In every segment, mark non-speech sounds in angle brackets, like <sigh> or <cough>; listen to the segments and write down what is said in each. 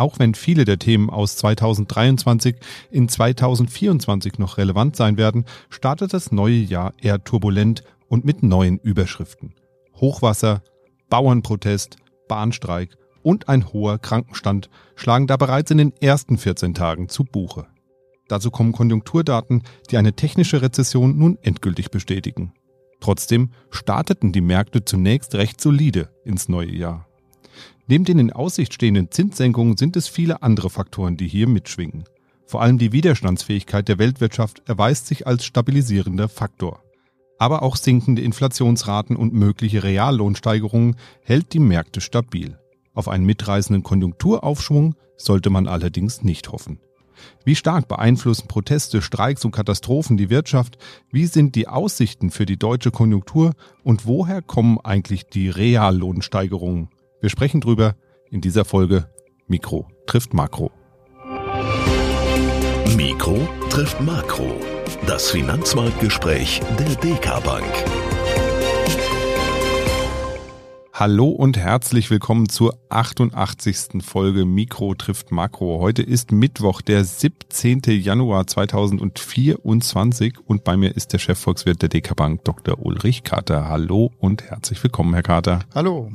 Auch wenn viele der Themen aus 2023 in 2024 noch relevant sein werden, startet das neue Jahr eher turbulent und mit neuen Überschriften. Hochwasser, Bauernprotest, Bahnstreik und ein hoher Krankenstand schlagen da bereits in den ersten 14 Tagen zu Buche. Dazu kommen Konjunkturdaten, die eine technische Rezession nun endgültig bestätigen. Trotzdem starteten die Märkte zunächst recht solide ins neue Jahr. Neben den in Aussicht stehenden Zinssenkungen sind es viele andere Faktoren, die hier mitschwingen. Vor allem die Widerstandsfähigkeit der Weltwirtschaft erweist sich als stabilisierender Faktor. Aber auch sinkende Inflationsraten und mögliche Reallohnsteigerungen hält die Märkte stabil. Auf einen mitreißenden Konjunkturaufschwung sollte man allerdings nicht hoffen. Wie stark beeinflussen Proteste, Streiks und Katastrophen die Wirtschaft? Wie sind die Aussichten für die deutsche Konjunktur? Und woher kommen eigentlich die Reallohnsteigerungen? Wir sprechen drüber in dieser Folge Mikro trifft Makro. Mikro trifft Makro. Das Finanzmarktgespräch der DK Bank. Hallo und herzlich willkommen zur 88. Folge Mikro trifft Makro. Heute ist Mittwoch, der 17. Januar 2024 und bei mir ist der Chefvolkswirt der DK Bank, Dr. Ulrich Kater. Hallo und herzlich willkommen, Herr Kater. Hallo.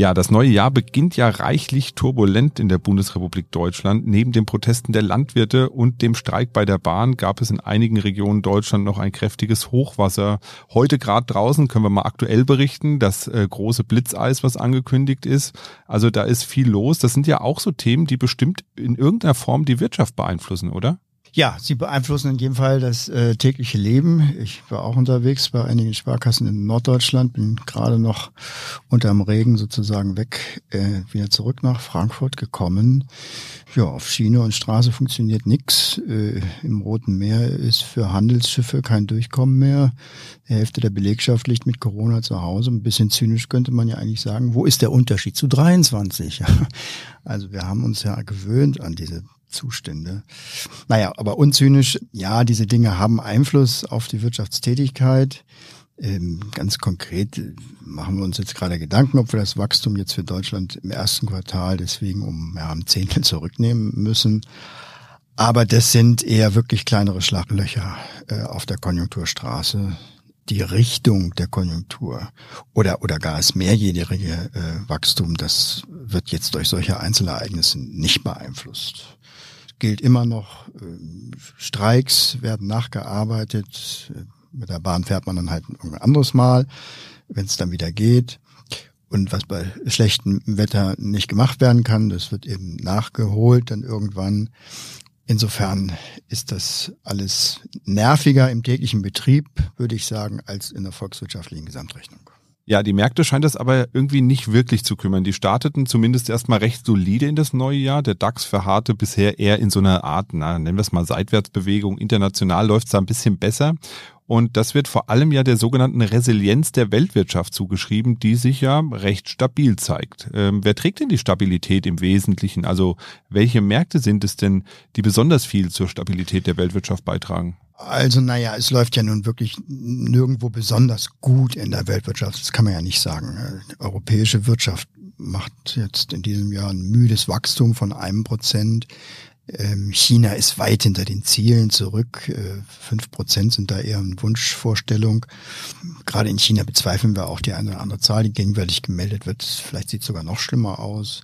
Ja, das neue Jahr beginnt ja reichlich turbulent in der Bundesrepublik Deutschland. Neben den Protesten der Landwirte und dem Streik bei der Bahn gab es in einigen Regionen Deutschland noch ein kräftiges Hochwasser. Heute gerade draußen können wir mal aktuell berichten, das äh, große Blitzeis, was angekündigt ist. Also da ist viel los. Das sind ja auch so Themen, die bestimmt in irgendeiner Form die Wirtschaft beeinflussen, oder? Ja, sie beeinflussen in jedem Fall das äh, tägliche Leben. Ich war auch unterwegs bei einigen Sparkassen in Norddeutschland, bin gerade noch unterm Regen sozusagen weg, äh, wieder zurück nach Frankfurt gekommen. Ja, auf Schiene und Straße funktioniert nix. Äh, Im Roten Meer ist für Handelsschiffe kein Durchkommen mehr. Die Hälfte der Belegschaft liegt mit Corona zu Hause. Ein bisschen zynisch könnte man ja eigentlich sagen, wo ist der Unterschied zu 23? <laughs> also wir haben uns ja gewöhnt an diese Zustände. Naja, aber unzynisch, ja, diese Dinge haben Einfluss auf die Wirtschaftstätigkeit. Ähm, ganz konkret machen wir uns jetzt gerade Gedanken, ob wir das Wachstum jetzt für Deutschland im ersten Quartal deswegen um ja, ein Zehntel zurücknehmen müssen. Aber das sind eher wirklich kleinere Schlaglöcher äh, auf der Konjunkturstraße. Die Richtung der Konjunktur oder, oder gar das mehrjährige äh, Wachstum, das wird jetzt durch solche Einzelereignisse nicht beeinflusst gilt immer noch. Ähm, Streiks werden nachgearbeitet. Mit der Bahn fährt man dann halt ein anderes Mal, wenn es dann wieder geht. Und was bei schlechtem Wetter nicht gemacht werden kann, das wird eben nachgeholt dann irgendwann. Insofern ist das alles nerviger im täglichen Betrieb, würde ich sagen, als in der volkswirtschaftlichen Gesamtrechnung. Ja, die Märkte scheint das aber irgendwie nicht wirklich zu kümmern. Die starteten zumindest erstmal recht solide in das neue Jahr. Der DAX verharrte bisher eher in so einer Art, na, nennen wir es mal Seitwärtsbewegung. International läuft es da ein bisschen besser. Und das wird vor allem ja der sogenannten Resilienz der Weltwirtschaft zugeschrieben, die sich ja recht stabil zeigt. Ähm, wer trägt denn die Stabilität im Wesentlichen? Also welche Märkte sind es denn, die besonders viel zur Stabilität der Weltwirtschaft beitragen? Also naja, es läuft ja nun wirklich nirgendwo besonders gut in der Weltwirtschaft. Das kann man ja nicht sagen. Die europäische Wirtschaft macht jetzt in diesem Jahr ein müdes Wachstum von einem Prozent. Ähm, China ist weit hinter den Zielen zurück. Äh, fünf Prozent sind da eher eine Wunschvorstellung. Gerade in China bezweifeln wir auch die eine oder andere Zahl, die gegenwärtig gemeldet wird. Vielleicht sieht es sogar noch schlimmer aus.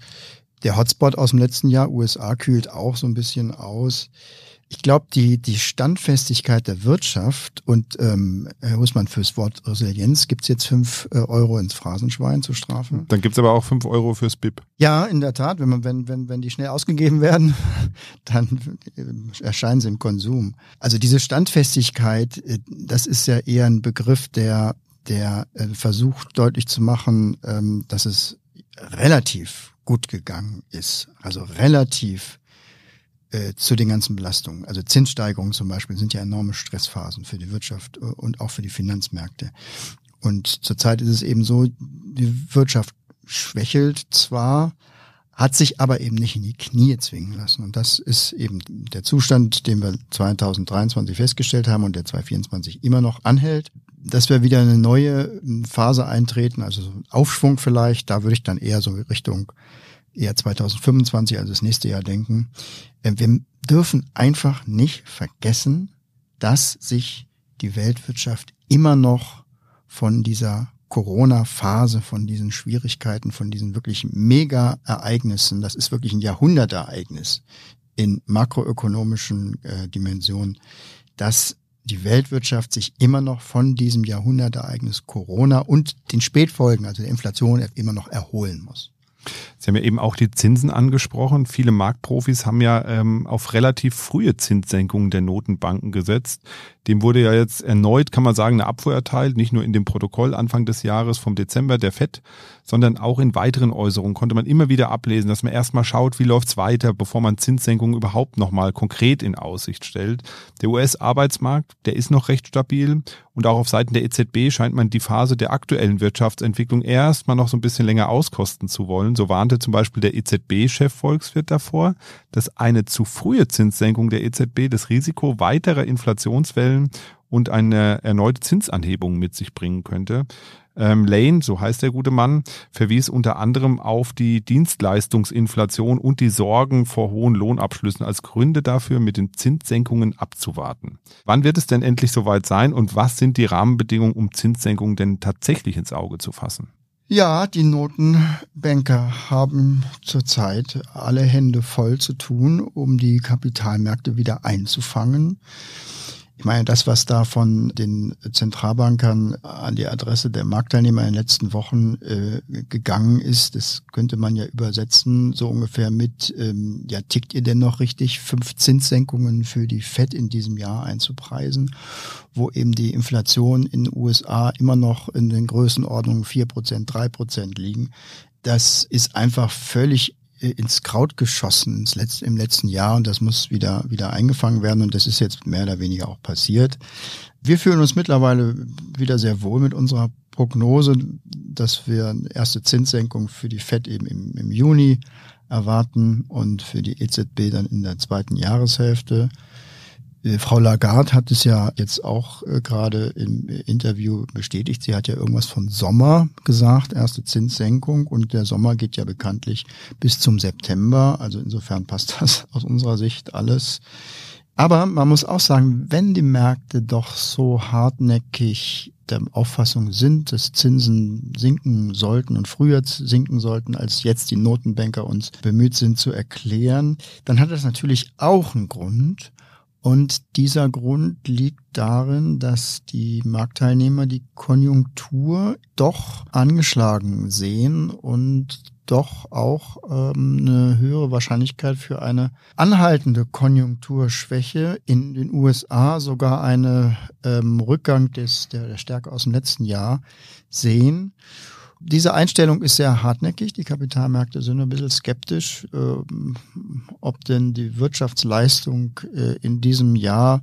Der Hotspot aus dem letzten Jahr, USA, kühlt auch so ein bisschen aus. Ich glaube, die, die Standfestigkeit der Wirtschaft und ähm, Herr Husmann, fürs Wort Resilienz gibt's jetzt fünf äh, Euro ins Phrasenschwein zur Strafe. Dann gibt's aber auch fünf Euro fürs BIP. Ja, in der Tat. Wenn, man, wenn, wenn, wenn die schnell ausgegeben werden, <laughs> dann äh, erscheinen sie im Konsum. Also diese Standfestigkeit, äh, das ist ja eher ein Begriff, der, der äh, versucht deutlich zu machen, ähm, dass es relativ gut gegangen ist. Also relativ äh, zu den ganzen Belastungen. Also Zinssteigerungen zum Beispiel sind ja enorme Stressphasen für die Wirtschaft äh, und auch für die Finanzmärkte. Und zurzeit ist es eben so, die Wirtschaft schwächelt zwar, hat sich aber eben nicht in die Knie zwingen lassen. Und das ist eben der Zustand, den wir 2023 festgestellt haben und der 2024 immer noch anhält. Dass wir wieder eine neue Phase eintreten, also so Aufschwung vielleicht, da würde ich dann eher so Richtung eher 2025, also das nächste Jahr denken. Äh, wir dürfen einfach nicht vergessen, dass sich die Weltwirtschaft immer noch von dieser Corona-Phase, von diesen Schwierigkeiten, von diesen wirklich Mega-Ereignissen, das ist wirklich ein Jahrhundertereignis in makroökonomischen äh, Dimensionen, dass die Weltwirtschaft sich immer noch von diesem Jahrhundertereignis Corona und den Spätfolgen, also der Inflation, immer noch erholen muss. Sie haben ja eben auch die Zinsen angesprochen. Viele Marktprofis haben ja ähm, auf relativ frühe Zinssenkungen der Notenbanken gesetzt. Dem wurde ja jetzt erneut, kann man sagen, eine Abfuhr erteilt, nicht nur in dem Protokoll Anfang des Jahres vom Dezember der FED, sondern auch in weiteren Äußerungen konnte man immer wieder ablesen, dass man erstmal schaut, wie läuft's weiter, bevor man Zinssenkungen überhaupt nochmal konkret in Aussicht stellt. Der US-Arbeitsmarkt, der ist noch recht stabil und auch auf Seiten der EZB scheint man die Phase der aktuellen Wirtschaftsentwicklung erstmal noch so ein bisschen länger auskosten zu wollen. So warnte zum Beispiel der EZB-Chef Volkswirt davor, dass eine zu frühe Zinssenkung der EZB das Risiko weiterer Inflationswellen und eine erneute Zinsanhebung mit sich bringen könnte. Ähm, Lane, so heißt der gute Mann, verwies unter anderem auf die Dienstleistungsinflation und die Sorgen vor hohen Lohnabschlüssen als Gründe dafür, mit den Zinssenkungen abzuwarten. Wann wird es denn endlich soweit sein und was sind die Rahmenbedingungen, um Zinssenkungen denn tatsächlich ins Auge zu fassen? Ja, die Notenbanker haben zurzeit alle Hände voll zu tun, um die Kapitalmärkte wieder einzufangen. Ich meine, das, was da von den Zentralbankern an die Adresse der Marktteilnehmer in den letzten Wochen äh, gegangen ist, das könnte man ja übersetzen, so ungefähr mit, ähm, ja, tickt ihr denn noch richtig, fünf Zinssenkungen für die FED in diesem Jahr einzupreisen, wo eben die Inflation in den USA immer noch in den Größenordnungen vier Prozent, drei Prozent liegen. Das ist einfach völlig ins Kraut geschossen ins letzte, im letzten Jahr und das muss wieder, wieder eingefangen werden und das ist jetzt mehr oder weniger auch passiert. Wir fühlen uns mittlerweile wieder sehr wohl mit unserer Prognose, dass wir erste Zinssenkung für die FED eben im, im Juni erwarten und für die EZB dann in der zweiten Jahreshälfte. Äh, Frau Lagarde hat es ja jetzt auch äh, gerade im Interview bestätigt. Sie hat ja irgendwas von Sommer gesagt, erste Zinssenkung und der Sommer geht ja bekanntlich bis zum September. Also insofern passt das <laughs> aus unserer Sicht alles. Aber man muss auch sagen, wenn die Märkte doch so hartnäckig der Auffassung sind, dass Zinsen sinken sollten und früher sinken sollten, als jetzt die Notenbanker uns bemüht sind zu erklären, dann hat das natürlich auch einen Grund. Und dieser Grund liegt darin, dass die Marktteilnehmer die Konjunktur doch angeschlagen sehen und doch auch ähm, eine höhere Wahrscheinlichkeit für eine anhaltende Konjunkturschwäche in den USA, sogar eine ähm, Rückgang des, der, der Stärke aus dem letzten Jahr sehen. Diese Einstellung ist sehr hartnäckig. Die Kapitalmärkte sind ein bisschen skeptisch, äh, ob denn die Wirtschaftsleistung äh, in diesem Jahr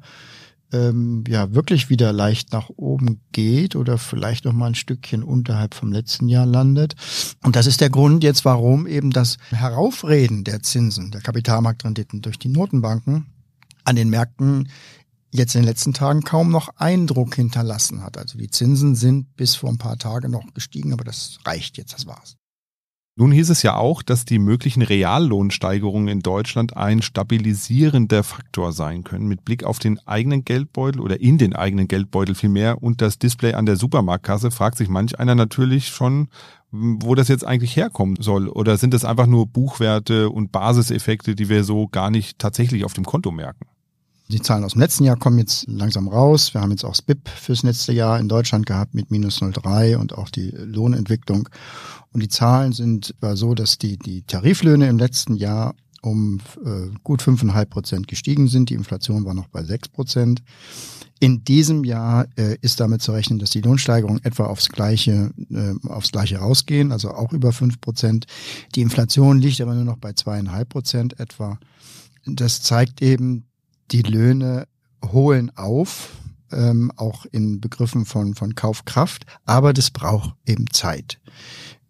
ähm, ja wirklich wieder leicht nach oben geht oder vielleicht noch mal ein Stückchen unterhalb vom letzten Jahr landet. Und das ist der Grund jetzt, warum eben das Heraufreden der Zinsen, der Kapitalmarktrenditen durch die Notenbanken an den Märkten jetzt in den letzten Tagen kaum noch Eindruck hinterlassen hat. Also die Zinsen sind bis vor ein paar Tagen noch gestiegen, aber das reicht jetzt, das war's. Nun hieß es ja auch, dass die möglichen Reallohnsteigerungen in Deutschland ein stabilisierender Faktor sein können, mit Blick auf den eigenen Geldbeutel oder in den eigenen Geldbeutel vielmehr und das Display an der Supermarktkasse fragt sich manch einer natürlich schon, wo das jetzt eigentlich herkommen soll. Oder sind das einfach nur Buchwerte und Basiseffekte, die wir so gar nicht tatsächlich auf dem Konto merken? Die Zahlen aus dem letzten Jahr kommen jetzt langsam raus. Wir haben jetzt auch das BIP fürs letzte Jahr in Deutschland gehabt mit minus 0,3 und auch die Lohnentwicklung. Und die Zahlen sind war so, dass die, die Tariflöhne im letzten Jahr um äh, gut fünfeinhalb Prozent gestiegen sind. Die Inflation war noch bei sechs Prozent. In diesem Jahr äh, ist damit zu rechnen, dass die Lohnsteigerungen etwa aufs gleiche, äh, aufs gleiche rausgehen, also auch über fünf Prozent. Die Inflation liegt aber nur noch bei zweieinhalb Prozent etwa. Das zeigt eben, die Löhne holen auf, ähm, auch in Begriffen von, von Kaufkraft, aber das braucht eben Zeit.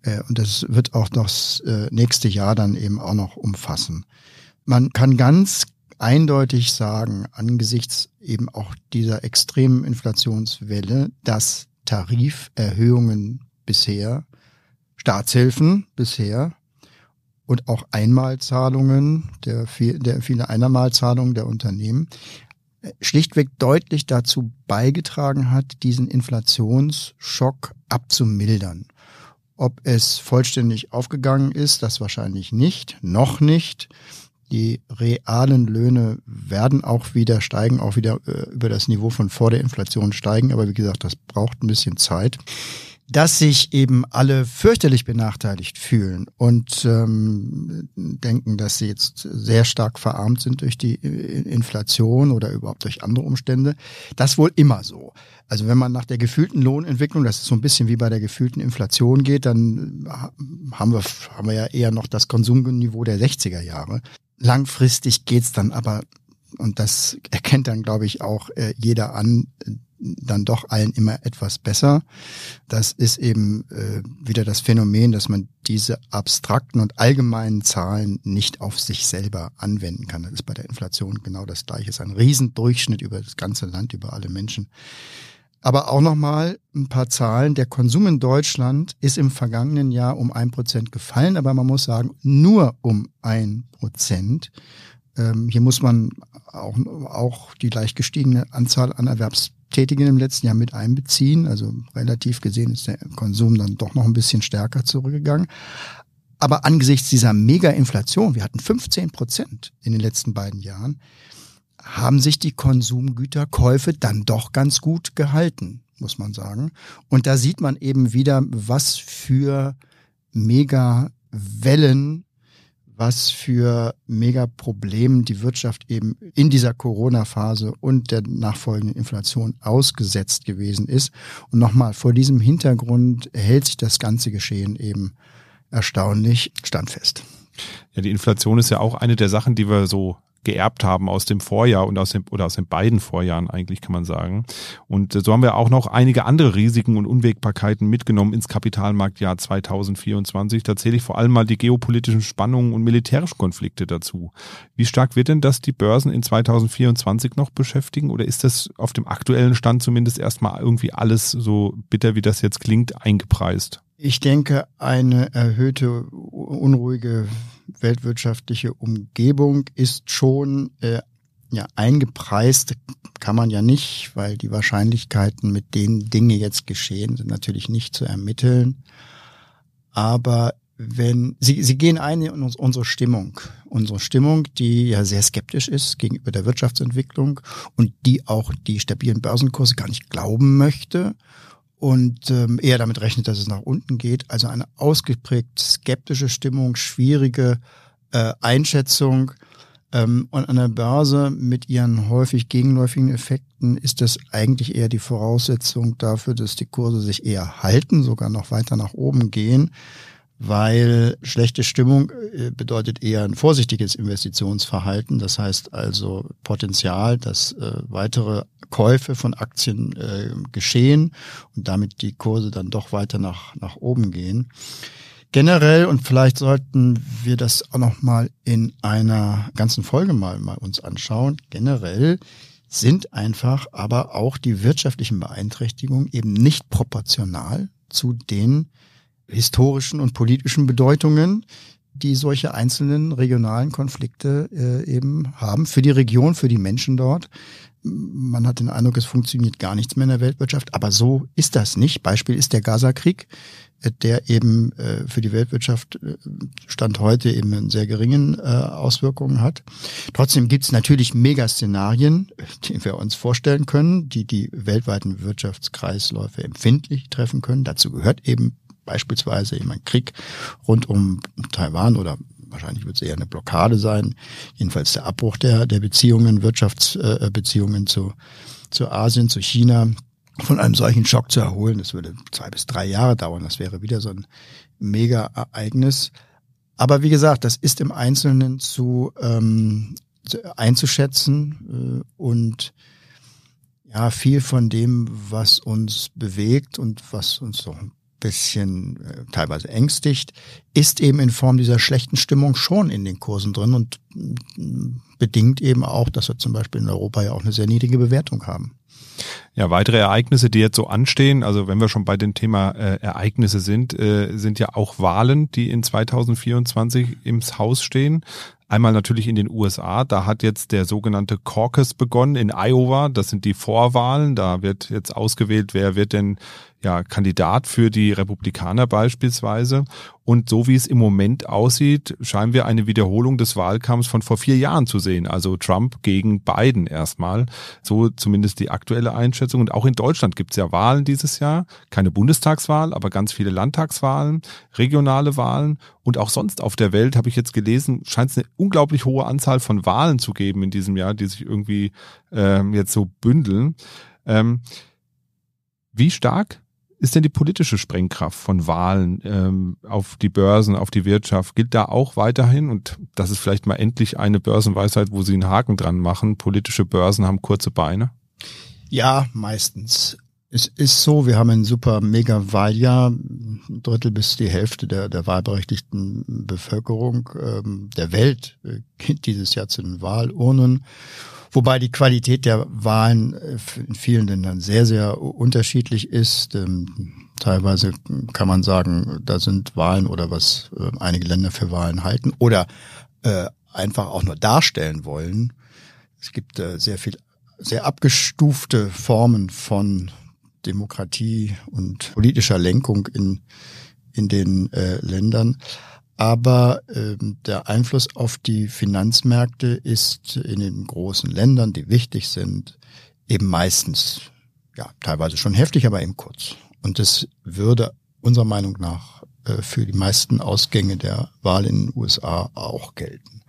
Äh, und das wird auch das äh, nächste Jahr dann eben auch noch umfassen. Man kann ganz eindeutig sagen, angesichts eben auch dieser extremen Inflationswelle, dass Tariferhöhungen bisher, Staatshilfen bisher und auch Einmalzahlungen, der, der viele Einmalzahlungen der Unternehmen, schlichtweg deutlich dazu beigetragen hat, diesen Inflationsschock abzumildern. Ob es vollständig aufgegangen ist, das wahrscheinlich nicht, noch nicht. Die realen Löhne werden auch wieder steigen, auch wieder äh, über das Niveau von vor der Inflation steigen. Aber wie gesagt, das braucht ein bisschen Zeit dass sich eben alle fürchterlich benachteiligt fühlen und ähm, denken, dass sie jetzt sehr stark verarmt sind durch die äh, Inflation oder überhaupt durch andere Umstände. Das wohl immer so. Also wenn man nach der gefühlten Lohnentwicklung, das ist so ein bisschen wie bei der gefühlten Inflation geht, dann haben wir, haben wir ja eher noch das Konsumniveau der 60er Jahre. Langfristig geht's dann aber und das erkennt dann, glaube ich, auch äh, jeder an, dann doch allen immer etwas besser. Das ist eben äh, wieder das Phänomen, dass man diese abstrakten und allgemeinen Zahlen nicht auf sich selber anwenden kann. Das ist bei der Inflation genau das gleiche. Es ist ein Riesendurchschnitt über das ganze Land, über alle Menschen. Aber auch nochmal ein paar Zahlen. Der Konsum in Deutschland ist im vergangenen Jahr um ein Prozent gefallen, aber man muss sagen, nur um ein Prozent. Ähm, hier muss man auch, auch die leicht gestiegene Anzahl an Erwerbs Tätigen im letzten Jahr mit einbeziehen. Also relativ gesehen ist der Konsum dann doch noch ein bisschen stärker zurückgegangen. Aber angesichts dieser Mega-Inflation, wir hatten 15 Prozent in den letzten beiden Jahren, haben sich die Konsumgüterkäufe dann doch ganz gut gehalten, muss man sagen. Und da sieht man eben wieder, was für Mega-Wellen was für Megaproblemen die Wirtschaft eben in dieser Corona-Phase und der nachfolgenden Inflation ausgesetzt gewesen ist. Und nochmal, vor diesem Hintergrund hält sich das ganze Geschehen eben erstaunlich standfest. Ja, die Inflation ist ja auch eine der Sachen, die wir so geerbt haben aus dem Vorjahr und aus dem oder aus den beiden Vorjahren eigentlich kann man sagen. Und so haben wir auch noch einige andere Risiken und Unwägbarkeiten mitgenommen ins Kapitalmarktjahr 2024. Da zähle ich vor allem mal die geopolitischen Spannungen und militärischen Konflikte dazu. Wie stark wird denn das die Börsen in 2024 noch beschäftigen oder ist das auf dem aktuellen Stand zumindest erstmal irgendwie alles so bitter wie das jetzt klingt eingepreist? Ich denke, eine erhöhte unruhige weltwirtschaftliche Umgebung ist schon äh, ja eingepreist, kann man ja nicht, weil die Wahrscheinlichkeiten, mit denen Dinge jetzt geschehen, sind natürlich nicht zu ermitteln. Aber wenn sie, sie gehen ein in unsere Stimmung, unsere Stimmung, die ja sehr skeptisch ist gegenüber der Wirtschaftsentwicklung und die auch die stabilen Börsenkurse gar nicht glauben möchte und ähm, eher damit rechnet, dass es nach unten geht. Also eine ausgeprägt skeptische Stimmung, schwierige äh, Einschätzung. Ähm, und an der Börse mit ihren häufig gegenläufigen Effekten ist das eigentlich eher die Voraussetzung dafür, dass die Kurse sich eher halten, sogar noch weiter nach oben gehen weil schlechte Stimmung äh, bedeutet eher ein vorsichtiges Investitionsverhalten. Das heißt also Potenzial, dass äh, weitere Käufe von Aktien äh, geschehen und damit die Kurse dann doch weiter nach, nach oben gehen. Generell, und vielleicht sollten wir das auch noch mal in einer ganzen Folge mal, mal uns anschauen, generell sind einfach aber auch die wirtschaftlichen Beeinträchtigungen eben nicht proportional zu den historischen und politischen Bedeutungen, die solche einzelnen regionalen Konflikte äh, eben haben für die Region, für die Menschen dort. Man hat den Eindruck, es funktioniert gar nichts mehr in der Weltwirtschaft, aber so ist das nicht. Beispiel ist der Gaza-Krieg, äh, der eben äh, für die Weltwirtschaft äh, Stand heute eben einen sehr geringen Auswirkungen hat. Trotzdem gibt es natürlich Megaszenarien, <laughs> die wir uns vorstellen können, die die weltweiten Wirtschaftskreisläufe empfindlich treffen können. Dazu gehört eben beispielsweise eben ein Krieg rund um Taiwan oder wahrscheinlich wird es eher eine Blockade sein, jedenfalls der Abbruch der, der Beziehungen, Wirtschaftsbeziehungen zu, zu Asien, zu China, von einem solchen Schock zu erholen. Das würde zwei bis drei Jahre dauern. Das wäre wieder so ein Mega-Ereignis. Aber wie gesagt, das ist im Einzelnen zu, ähm, einzuschätzen äh, und ja, viel von dem, was uns bewegt und was uns so bisschen äh, teilweise ängstigt, ist eben in Form dieser schlechten Stimmung schon in den Kursen drin und mm, bedingt eben auch, dass wir zum Beispiel in Europa ja auch eine sehr niedrige Bewertung haben. Ja, weitere Ereignisse, die jetzt so anstehen, also wenn wir schon bei dem Thema äh, Ereignisse sind, äh, sind ja auch Wahlen, die in 2024 im Haus stehen. Einmal natürlich in den USA, da hat jetzt der sogenannte Caucus begonnen in Iowa, das sind die Vorwahlen, da wird jetzt ausgewählt, wer wird denn ja, Kandidat für die Republikaner beispielsweise. Und so wie es im Moment aussieht, scheinen wir eine Wiederholung des Wahlkampfs von vor vier Jahren zu sehen. Also Trump gegen Biden erstmal. So zumindest die aktuelle Einschätzung. Und auch in Deutschland gibt es ja Wahlen dieses Jahr. Keine Bundestagswahl, aber ganz viele Landtagswahlen, regionale Wahlen. Und auch sonst auf der Welt, habe ich jetzt gelesen, scheint es eine unglaublich hohe Anzahl von Wahlen zu geben in diesem Jahr, die sich irgendwie ähm, jetzt so bündeln. Ähm, wie stark ist denn die politische Sprengkraft von Wahlen ähm, auf die Börsen, auf die Wirtschaft? Gilt da auch weiterhin? Und das ist vielleicht mal endlich eine Börsenweisheit, wo Sie einen Haken dran machen. Politische Börsen haben kurze Beine. Ja, meistens. Es ist so, wir haben ein super mega Wahljahr, ein Drittel bis die Hälfte der, der wahlberechtigten Bevölkerung ähm, der Welt äh, geht dieses Jahr zu den Wahlurnen. Wobei die Qualität der Wahlen äh, in vielen Ländern sehr, sehr unterschiedlich ist. Ähm, teilweise kann man sagen, da sind Wahlen oder was äh, einige Länder für Wahlen halten oder äh, einfach auch nur darstellen wollen. Es gibt sehr viel, sehr abgestufte Formen von Demokratie und politischer Lenkung in, in den Ländern. Aber ähm, der Einfluss auf die Finanzmärkte ist in den großen Ländern, die wichtig sind, eben meistens, ja, teilweise schon heftig, aber eben kurz. Und das würde unserer Meinung nach äh, für die meisten Ausgänge der Wahl in den USA auch gelten.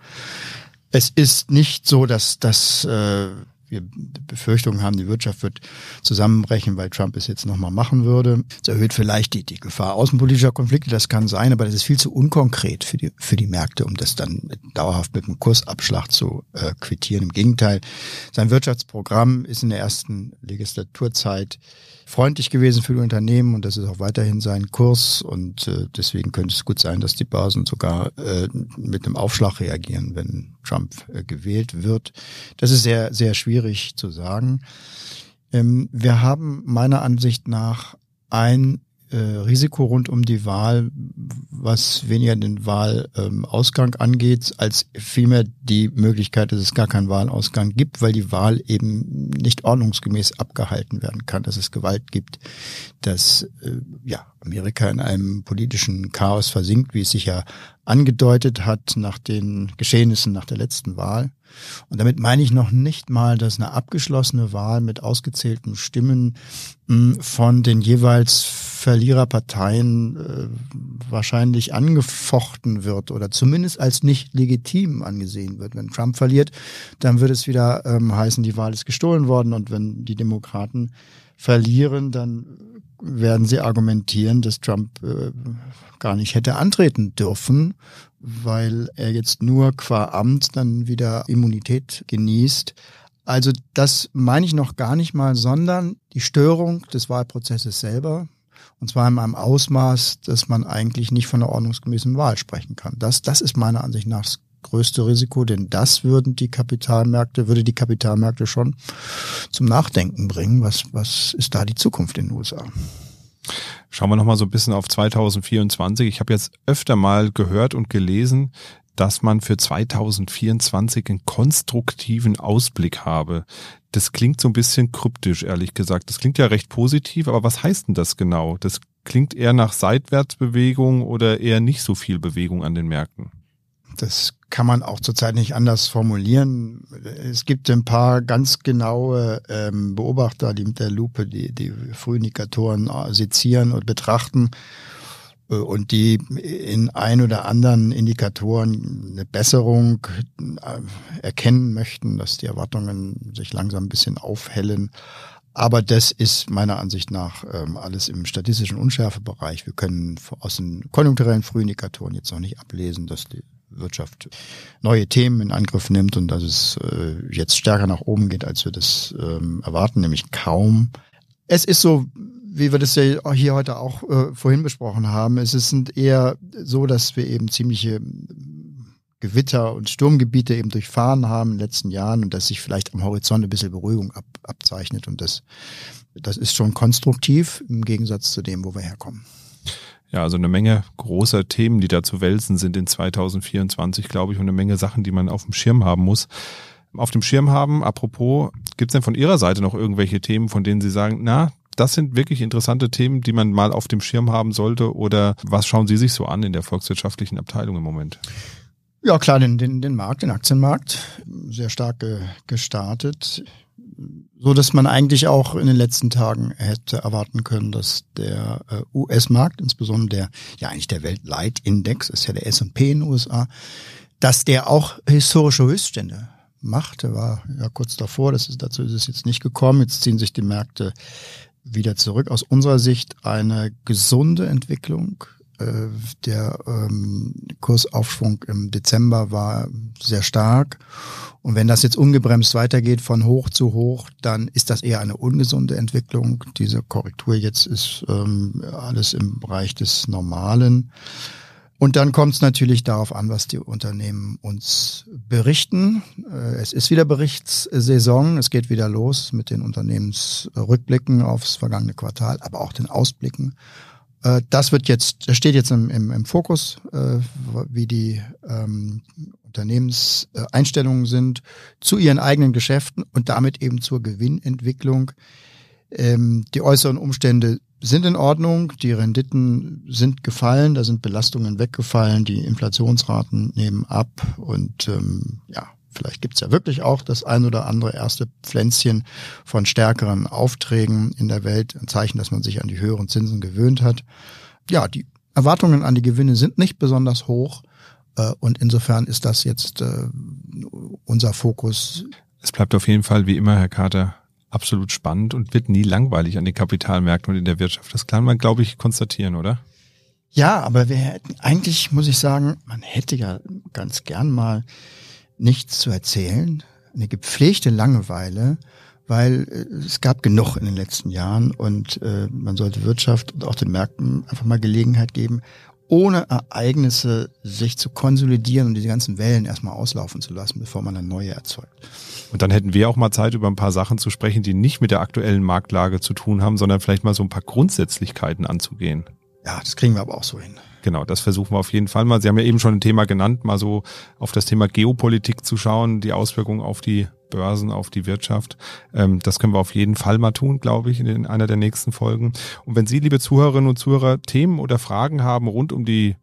Es ist nicht so, dass das äh, wir Befürchtungen haben, die Wirtschaft wird zusammenbrechen, weil Trump es jetzt nochmal machen würde. Es erhöht vielleicht die, die Gefahr außenpolitischer Konflikte, das kann sein, aber das ist viel zu unkonkret für die, für die Märkte, um das dann dauerhaft mit einem Kursabschlag zu äh, quittieren. Im Gegenteil, sein Wirtschaftsprogramm ist in der ersten Legislaturzeit freundlich gewesen für die Unternehmen und das ist auch weiterhin sein Kurs und äh, deswegen könnte es gut sein, dass die Börsen sogar äh, mit einem Aufschlag reagieren, wenn Trump äh, gewählt wird. Das ist sehr, sehr schwierig zu sagen. Ähm, wir haben meiner Ansicht nach ein äh, Risiko rund um die Wahl, was weniger den Wahlausgang ähm, angeht, als vielmehr die Möglichkeit, dass es gar keinen Wahlausgang gibt, weil die Wahl eben nicht ordnungsgemäß abgehalten werden kann, dass es Gewalt gibt, dass äh, ja Amerika in einem politischen Chaos versinkt, wie es sich ja angedeutet hat nach den Geschehnissen nach der letzten Wahl. Und damit meine ich noch nicht mal, dass eine abgeschlossene Wahl mit ausgezählten Stimmen hm, von den jeweils Verliererparteien äh, wahrscheinlich angefochten wird oder zumindest als nicht legitim angesehen wird. Wenn Trump verliert, dann wird es wieder ähm, heißen, die Wahl ist gestohlen worden. Und wenn die Demokraten verlieren, dann werden sie argumentieren, dass Trump äh, gar nicht hätte antreten dürfen, weil er jetzt nur qua Amt dann wieder Immunität genießt. Also das meine ich noch gar nicht mal, sondern die Störung des Wahlprozesses selber. Und zwar in einem Ausmaß, dass man eigentlich nicht von einer ordnungsgemäßen Wahl sprechen kann. Das, das ist meiner Ansicht nach größte Risiko, denn das würden die Kapitalmärkte, würde die Kapitalmärkte schon zum Nachdenken bringen. Was, was ist da die Zukunft in den USA? Schauen wir nochmal so ein bisschen auf 2024. Ich habe jetzt öfter mal gehört und gelesen, dass man für 2024 einen konstruktiven Ausblick habe. Das klingt so ein bisschen kryptisch, ehrlich gesagt. Das klingt ja recht positiv, aber was heißt denn das genau? Das klingt eher nach Seitwärtsbewegung oder eher nicht so viel Bewegung an den Märkten? Das kann man auch zurzeit nicht anders formulieren. Es gibt ein paar ganz genaue ähm, Beobachter, die mit der Lupe die, die Frühindikatoren äh, sezieren und betrachten äh, und die in ein oder anderen Indikatoren eine Besserung äh, erkennen möchten, dass die Erwartungen sich langsam ein bisschen aufhellen. Aber das ist meiner Ansicht nach ähm, alles im statistischen Unschärfebereich. Wir können aus den konjunkturellen Frühindikatoren jetzt noch nicht ablesen, dass die Wirtschaft neue Themen in Angriff nimmt und dass es äh, jetzt stärker nach oben geht, als wir das ähm, erwarten, nämlich kaum. Es ist so, wie wir das ja hier heute auch äh, vorhin besprochen haben, es ist eher so, dass wir eben ziemliche Gewitter und Sturmgebiete eben durchfahren haben in den letzten Jahren und dass sich vielleicht am Horizont ein bisschen Beruhigung ab, abzeichnet. Und das, das ist schon konstruktiv im Gegensatz zu dem, wo wir herkommen. Ja, also eine Menge großer Themen, die da zu wälzen sind in 2024, glaube ich, und eine Menge Sachen, die man auf dem Schirm haben muss. Auf dem Schirm haben, apropos, gibt es denn von Ihrer Seite noch irgendwelche Themen, von denen Sie sagen, na, das sind wirklich interessante Themen, die man mal auf dem Schirm haben sollte? Oder was schauen Sie sich so an in der volkswirtschaftlichen Abteilung im Moment? Ja, klar, den, den, den Markt, den Aktienmarkt, sehr stark ge, gestartet so dass man eigentlich auch in den letzten Tagen hätte erwarten können, dass der äh, US-Markt, insbesondere der, ja eigentlich der Weltleitindex, ist ja der S&P in den USA, dass der auch historische Höchststände macht. Der war ja kurz davor, das ist, dazu ist es jetzt nicht gekommen. Jetzt ziehen sich die Märkte wieder zurück. Aus unserer Sicht eine gesunde Entwicklung. Äh, der ähm, Kursaufschwung im Dezember war sehr stark und wenn das jetzt ungebremst weitergeht von hoch zu hoch, dann ist das eher eine ungesunde Entwicklung. Diese Korrektur jetzt ist ähm, alles im Bereich des Normalen. Und dann kommt es natürlich darauf an, was die Unternehmen uns berichten. Äh, es ist wieder Berichtssaison, es geht wieder los mit den Unternehmensrückblicken aufs vergangene Quartal, aber auch den Ausblicken. Äh, das wird jetzt, das steht jetzt im, im, im Fokus, äh, wie die ähm, Unternehmenseinstellungen sind zu ihren eigenen Geschäften und damit eben zur Gewinnentwicklung. Ähm, die äußeren Umstände sind in Ordnung, die Renditen sind gefallen, da sind Belastungen weggefallen, die Inflationsraten nehmen ab und ähm, ja, vielleicht gibt's ja wirklich auch das ein oder andere erste Pflänzchen von stärkeren Aufträgen in der Welt, ein Zeichen, dass man sich an die höheren Zinsen gewöhnt hat. Ja, die Erwartungen an die Gewinne sind nicht besonders hoch. Äh, und insofern ist das jetzt äh, unser Fokus. Es bleibt auf jeden Fall wie immer, Herr Carter, absolut spannend und wird nie langweilig an den Kapitalmärkten und in der Wirtschaft. Das kann man, glaube ich, konstatieren, oder? Ja, aber wir hätten, eigentlich muss ich sagen, man hätte ja ganz gern mal nichts zu erzählen, eine gepflegte Langeweile, weil äh, es gab genug in den letzten Jahren und äh, man sollte Wirtschaft und auch den Märkten einfach mal Gelegenheit geben, ohne Ereignisse sich zu konsolidieren und diese ganzen Wellen erstmal auslaufen zu lassen, bevor man eine neue erzeugt. Und dann hätten wir auch mal Zeit, über ein paar Sachen zu sprechen, die nicht mit der aktuellen Marktlage zu tun haben, sondern vielleicht mal so ein paar Grundsätzlichkeiten anzugehen. Ja, das kriegen wir aber auch so hin. Genau, das versuchen wir auf jeden Fall mal. Sie haben ja eben schon ein Thema genannt, mal so auf das Thema Geopolitik zu schauen, die Auswirkungen auf die Börsen, auf die Wirtschaft. Ähm, das können wir auf jeden Fall mal tun, glaube ich, in einer der nächsten Folgen. Und wenn Sie, liebe Zuhörerinnen und Zuhörer, Themen oder Fragen haben rund um die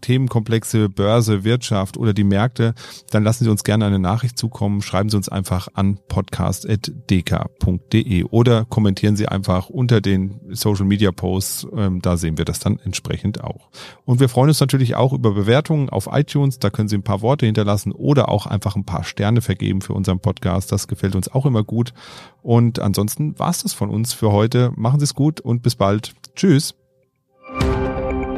Themenkomplexe Börse, Wirtschaft oder die Märkte, dann lassen Sie uns gerne eine Nachricht zukommen. Schreiben Sie uns einfach an podcast.dk.de oder kommentieren Sie einfach unter den Social Media Posts. Ähm, da sehen wir das dann entsprechend auch. Und wir freuen uns natürlich auch über Bewertungen auf iTunes. Da können Sie ein paar Worte hinterlassen oder auch einfach ein paar Sterne vergeben für unseren Podcast. Das gefällt uns auch immer gut. Und ansonsten war es das von uns für heute. Machen Sie es gut und bis bald. Tschüss.